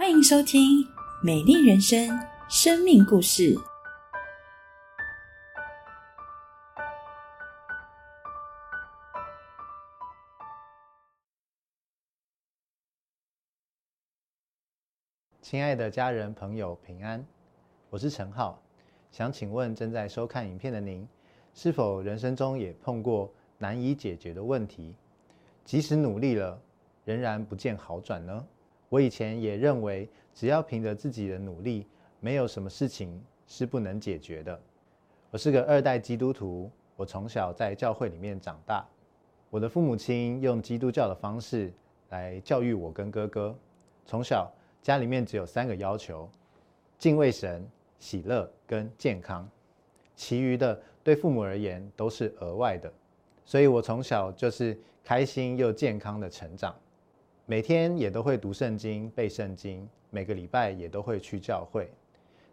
欢迎收听《美丽人生》生命故事。亲爱的家人朋友平安，我是陈浩，想请问正在收看影片的您，是否人生中也碰过难以解决的问题？即使努力了，仍然不见好转呢？我以前也认为，只要凭着自己的努力，没有什么事情是不能解决的。我是个二代基督徒，我从小在教会里面长大，我的父母亲用基督教的方式来教育我跟哥哥，从小。家里面只有三个要求：敬畏神、喜乐跟健康，其余的对父母而言都是额外的。所以我从小就是开心又健康的成长，每天也都会读圣经、背圣经，每个礼拜也都会去教会。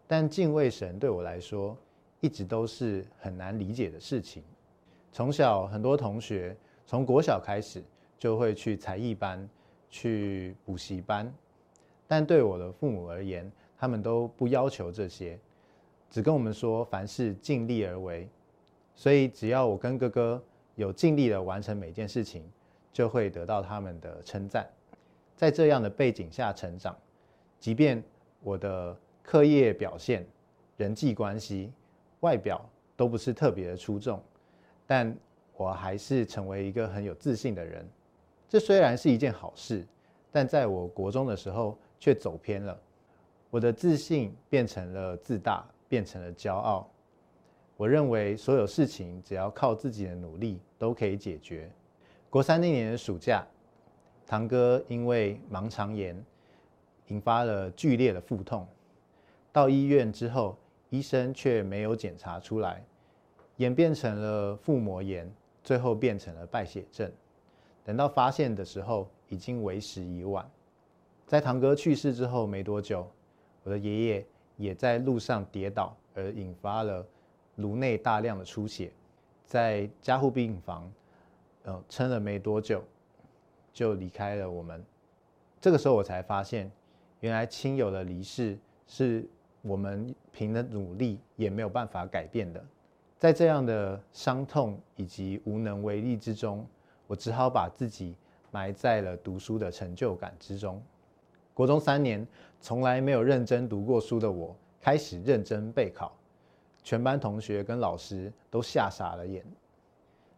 但敬畏神对我来说，一直都是很难理解的事情。从小很多同学从国小开始就会去才艺班、去补习班。但对我的父母而言，他们都不要求这些，只跟我们说凡事尽力而为。所以只要我跟哥哥有尽力的完成每件事情，就会得到他们的称赞。在这样的背景下成长，即便我的课业表现、人际关系、外表都不是特别的出众，但我还是成为一个很有自信的人。这虽然是一件好事，但在我国中的时候。却走偏了，我的自信变成了自大，变成了骄傲。我认为所有事情只要靠自己的努力都可以解决。国三那年的暑假，堂哥因为盲肠炎引发了剧烈的腹痛，到医院之后，医生却没有检查出来，演变成了腹膜炎，最后变成了败血症。等到发现的时候，已经为时已晚。在堂哥去世之后没多久，我的爷爷也在路上跌倒，而引发了颅内大量的出血，在加护病房，呃，撑了没多久，就离开了我们。这个时候我才发现，原来亲友的离世是我们凭的努力也没有办法改变的。在这样的伤痛以及无能为力之中，我只好把自己埋在了读书的成就感之中。国中三年，从来没有认真读过书的我，开始认真备考，全班同学跟老师都吓傻了眼，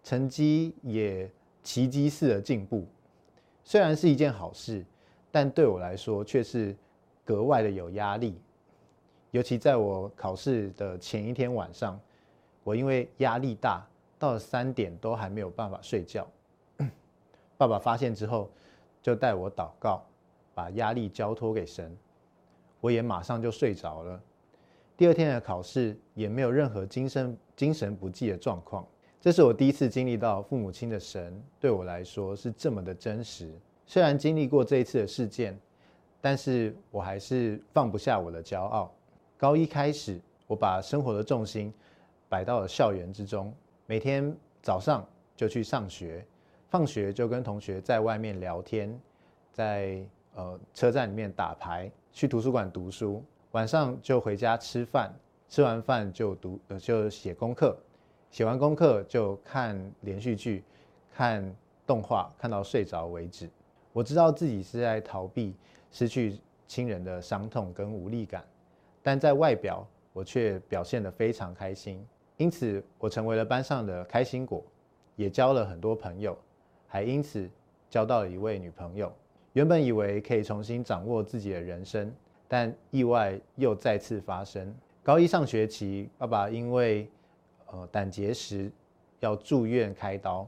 成绩也奇迹似的进步。虽然是一件好事，但对我来说却是格外的有压力。尤其在我考试的前一天晚上，我因为压力大，到了三点都还没有办法睡觉。爸爸发现之后，就带我祷告。把压力交托给神，我也马上就睡着了。第二天的考试也没有任何精神精神不济的状况。这是我第一次经历到父母亲的神对我来说是这么的真实。虽然经历过这一次的事件，但是我还是放不下我的骄傲。高一开始，我把生活的重心摆到了校园之中，每天早上就去上学，放学就跟同学在外面聊天，在。呃，车站里面打牌，去图书馆读书，晚上就回家吃饭，吃完饭就读，呃，就写功课，写完功课就看连续剧，看动画，看到睡着为止。我知道自己是在逃避失去亲人的伤痛跟无力感，但在外表我却表现得非常开心，因此我成为了班上的开心果，也交了很多朋友，还因此交到了一位女朋友。原本以为可以重新掌握自己的人生，但意外又再次发生。高一上学期，爸爸因为呃胆结石要住院开刀，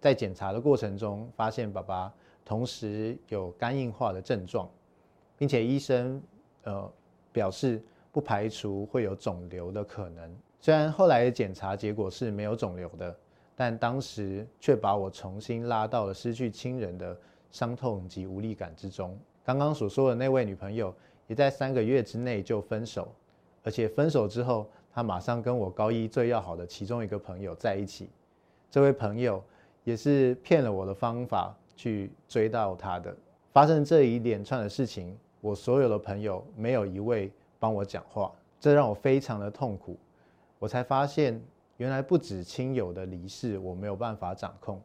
在检查的过程中，发现爸爸同时有肝硬化的症状，并且医生呃表示不排除会有肿瘤的可能。虽然后来的检查结果是没有肿瘤的，但当时却把我重新拉到了失去亲人的。伤痛及无力感之中，刚刚所说的那位女朋友也在三个月之内就分手，而且分手之后，他马上跟我高一最要好的其中一个朋友在一起。这位朋友也是骗了我的方法去追到他的。发生这一连串的事情，我所有的朋友没有一位帮我讲话，这让我非常的痛苦。我才发现，原来不止亲友的离世我没有办法掌控，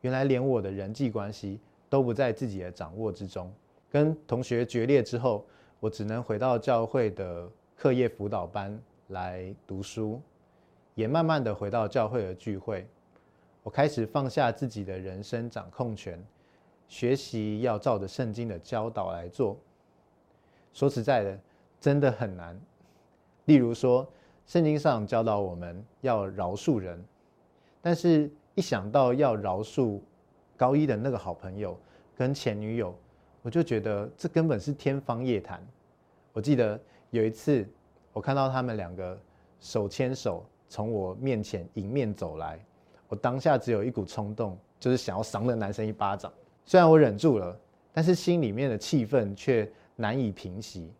原来连我的人际关系都不在自己的掌握之中。跟同学决裂之后，我只能回到教会的课业辅导班来读书，也慢慢的回到教会的聚会。我开始放下自己的人生掌控权，学习要照着圣经的教导来做。说实在的，真的很难。例如说，圣经上教导我们要饶恕人，但是一想到要饶恕高一的那个好朋友跟前女友，我就觉得这根本是天方夜谭。我记得有一次，我看到他们两个手牵手从我面前迎面走来。我当下只有一股冲动，就是想要赏那男生一巴掌。虽然我忍住了，但是心里面的气氛却难以平息，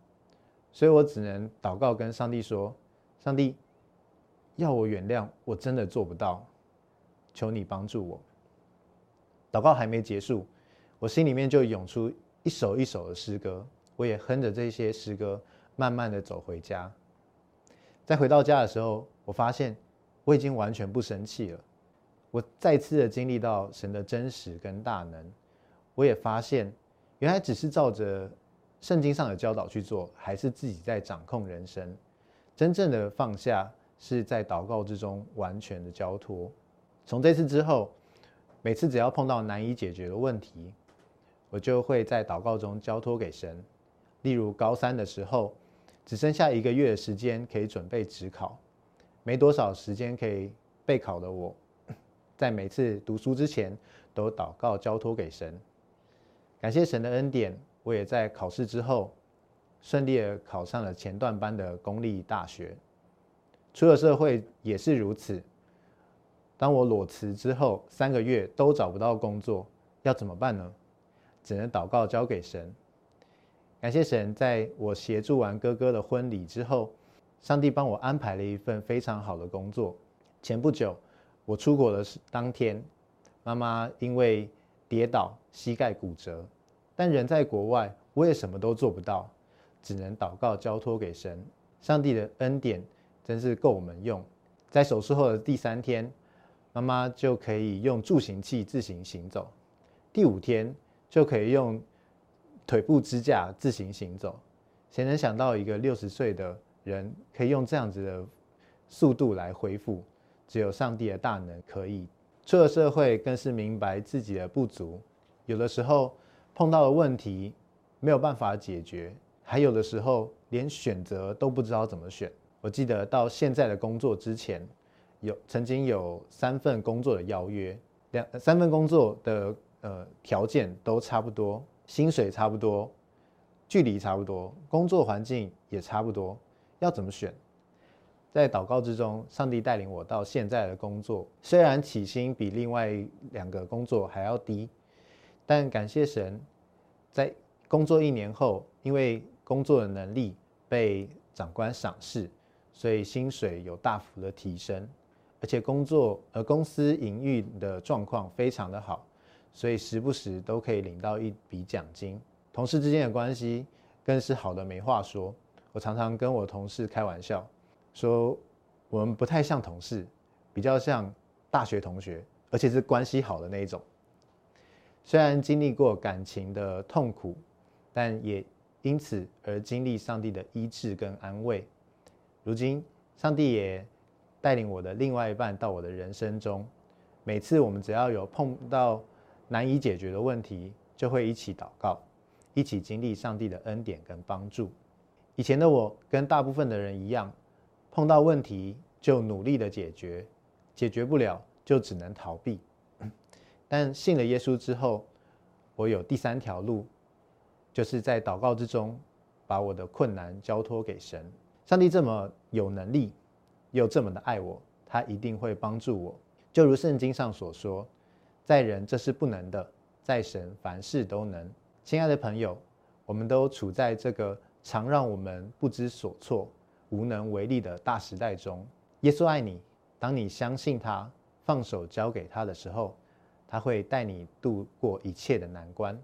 所以我只能祷告跟上帝说：“上帝，要我原谅，我真的做不到，求你帮助我。”祷告还没结束，我心里面就涌出一首一首的诗歌，我也哼着这些诗歌，慢慢的走回家。在回到家的时候，我发现我已经完全不生气了。我再次的经历到神的真实跟大能，我也发现，原来只是照着圣经上的教导去做，还是自己在掌控人生。真正的放下是在祷告之中完全的交托。从这次之后，每次只要碰到难以解决的问题，我就会在祷告中交托给神。例如高三的时候，只剩下一个月的时间可以准备职考，没多少时间可以备考的我。在每次读书之前，都祷告交托给神，感谢神的恩典。我也在考试之后，顺利的考上了前段班的公立大学。出了社会也是如此。当我裸辞之后，三个月都找不到工作，要怎么办呢？只能祷告交给神。感谢神，在我协助完哥哥的婚礼之后，上帝帮我安排了一份非常好的工作。前不久。我出国的当天，妈妈因为跌倒膝盖骨折，但人在国外，我也什么都做不到，只能祷告交托给神。上帝的恩典真是够我们用。在手术后的第三天，妈妈就可以用助行器自行行走；第五天就可以用腿部支架自行行走。谁能想到一个六十岁的人可以用这样子的速度来恢复？只有上帝的大能可以。出了社会，更是明白自己的不足。有的时候碰到的问题没有办法解决，还有的时候连选择都不知道怎么选。我记得到现在的工作之前，有曾经有三份工作的邀约，两三份工作的呃条件都差不多，薪水差不多，距离差不多，工作环境也差不多，要怎么选？在祷告之中，上帝带领我到现在的工作，虽然起薪比另外两个工作还要低，但感谢神，在工作一年后，因为工作的能力被长官赏识，所以薪水有大幅的提升，而且工作呃公司营运的状况非常的好，所以时不时都可以领到一笔奖金。同事之间的关系更是好的没话说，我常常跟我同事开玩笑。说我们不太像同事，比较像大学同学，而且是关系好的那一种。虽然经历过感情的痛苦，但也因此而经历上帝的医治跟安慰。如今，上帝也带领我的另外一半到我的人生中。每次我们只要有碰到难以解决的问题，就会一起祷告，一起经历上帝的恩典跟帮助。以前的我跟大部分的人一样。碰到问题就努力的解决，解决不了就只能逃避。但信了耶稣之后，我有第三条路，就是在祷告之中把我的困难交托给神。上帝这么有能力，又这么的爱我，他一定会帮助我。就如圣经上所说，在人这是不能的，在神凡事都能。亲爱的朋友，我们都处在这个常让我们不知所措。无能为力的大时代中，耶稣爱你。当你相信他，放手交给他的时候，他会带你度过一切的难关。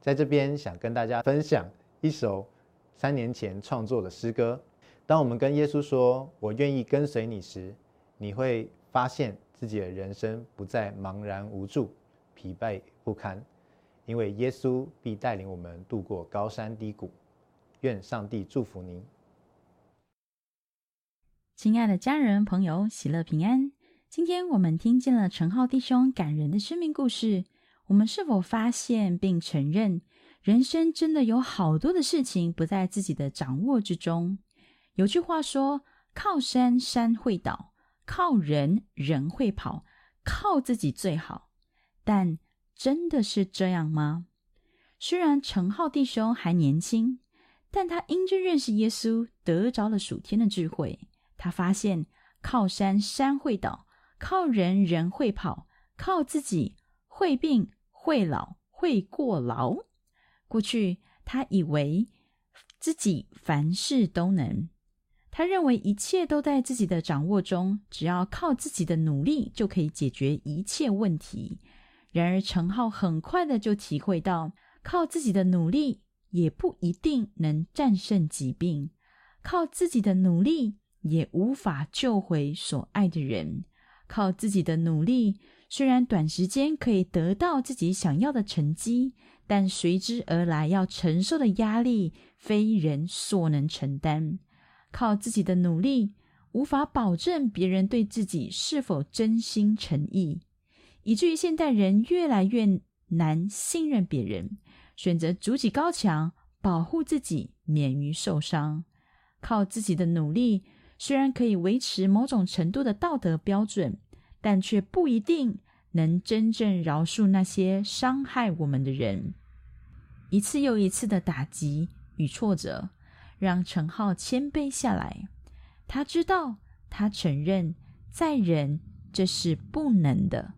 在这边，想跟大家分享一首三年前创作的诗歌。当我们跟耶稣说“我愿意跟随你”时，你会发现自己的人生不再茫然无助、疲惫不堪，因为耶稣必带领我们度过高山低谷。愿上帝祝福您，亲爱的家人朋友，喜乐平安。今天我们听见了陈浩弟兄感人的生命故事，我们是否发现并承认，人生真的有好多的事情不在自己的掌握之中？有句话说：“靠山山会倒，靠人人会跑，靠自己最好。”但真的是这样吗？虽然陈浩弟兄还年轻，但他因着认识耶稣，得着了属天的智慧。他发现靠山山会倒，靠人人会跑，靠自己会病会老会过劳。过去他以为自己凡事都能。他认为一切都在自己的掌握中，只要靠自己的努力就可以解决一切问题。然而，陈浩很快的就体会到，靠自己的努力也不一定能战胜疾病，靠自己的努力也无法救回所爱的人。靠自己的努力，虽然短时间可以得到自己想要的成绩，但随之而来要承受的压力，非人所能承担。靠自己的努力，无法保证别人对自己是否真心诚意，以至于现代人越来越难信任别人，选择筑起高墙，保护自己免于受伤。靠自己的努力，虽然可以维持某种程度的道德标准，但却不一定能真正饶恕那些伤害我们的人。一次又一次的打击与挫折。让陈浩谦卑下来，他知道，他承认，在人这是不能的。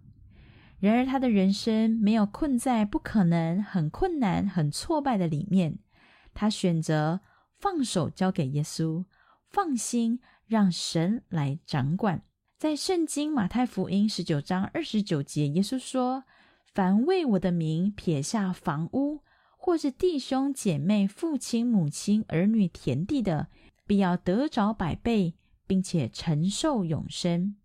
然而，他的人生没有困在不可能、很困难、很挫败的里面。他选择放手交给耶稣，放心让神来掌管。在圣经马太福音十九章二十九节，耶稣说：“凡为我的名撇下房屋。”或是弟兄姐妹、父亲母亲、儿女、田地的，必要得着百倍，并且承受永生。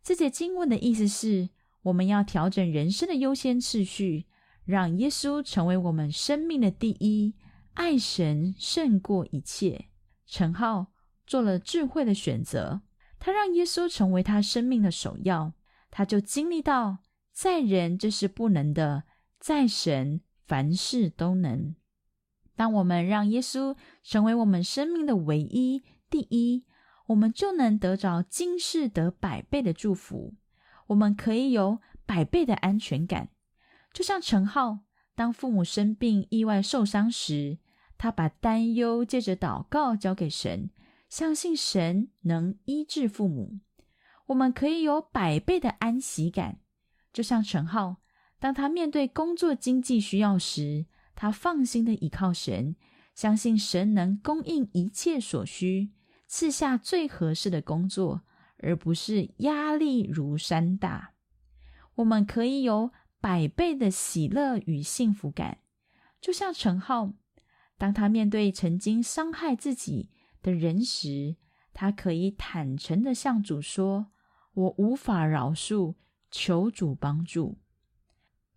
这节经文的意思是，我们要调整人生的优先次序，让耶稣成为我们生命的第一，爱神胜过一切。陈浩做了智慧的选择，他让耶稣成为他生命的首要，他就经历到，在人这是不能的，在神。凡事都能。当我们让耶稣成为我们生命的唯一第一，我们就能得着今世得百倍的祝福。我们可以有百倍的安全感。就像陈浩，当父母生病、意外受伤时，他把担忧借着祷告交给神，相信神能医治父母。我们可以有百倍的安息感。就像陈浩。当他面对工作经济需要时，他放心的倚靠神，相信神能供应一切所需，赐下最合适的工作，而不是压力如山大。我们可以有百倍的喜乐与幸福感，就像陈浩，当他面对曾经伤害自己的人时，他可以坦诚的向主说：“我无法饶恕，求主帮助。”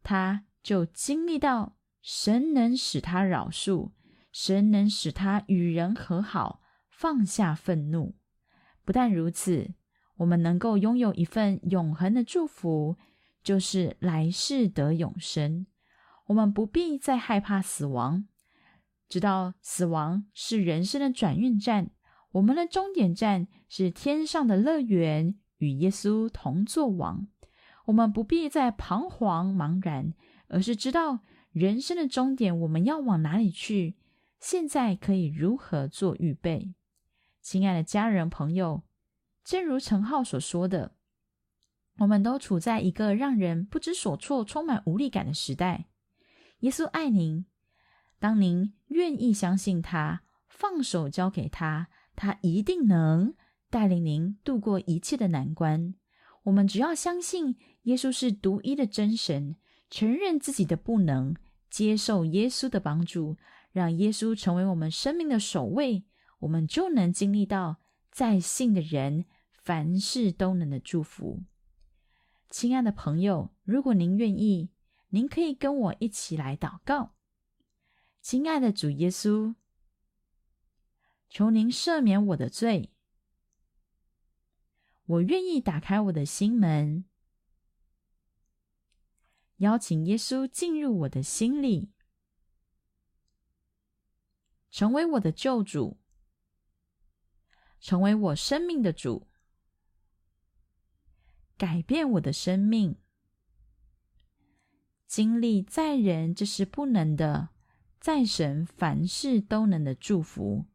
他就经历到神能使他饶恕，神能使他与人和好，放下愤怒。不但如此，我们能够拥有一份永恒的祝福，就是来世得永生。我们不必再害怕死亡，知道死亡是人生的转运站，我们的终点站是天上的乐园，与耶稣同作王。我们不必再彷徨茫然，而是知道人生的终点，我们要往哪里去？现在可以如何做预备？亲爱的家人朋友，正如陈浩所说的，我们都处在一个让人不知所措、充满无力感的时代。耶稣爱您，当您愿意相信他，放手交给他，他一定能带领您度过一切的难关。我们只要相信耶稣是独一的真神，承认自己的不能，接受耶稣的帮助，让耶稣成为我们生命的首位，我们就能经历到在信的人凡事都能的祝福。亲爱的朋友，如果您愿意，您可以跟我一起来祷告。亲爱的主耶稣，求您赦免我的罪，我愿意打开我的心门，邀请耶稣进入我的心里。成为我的救主，成为我生命的主，改变我的生命，经历在人这是不能的，在神凡事都能的祝福。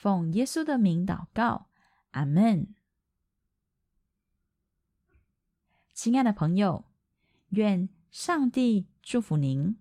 奉耶稣的名祷告，阿门。亲爱的朋友，愿。上帝祝福您。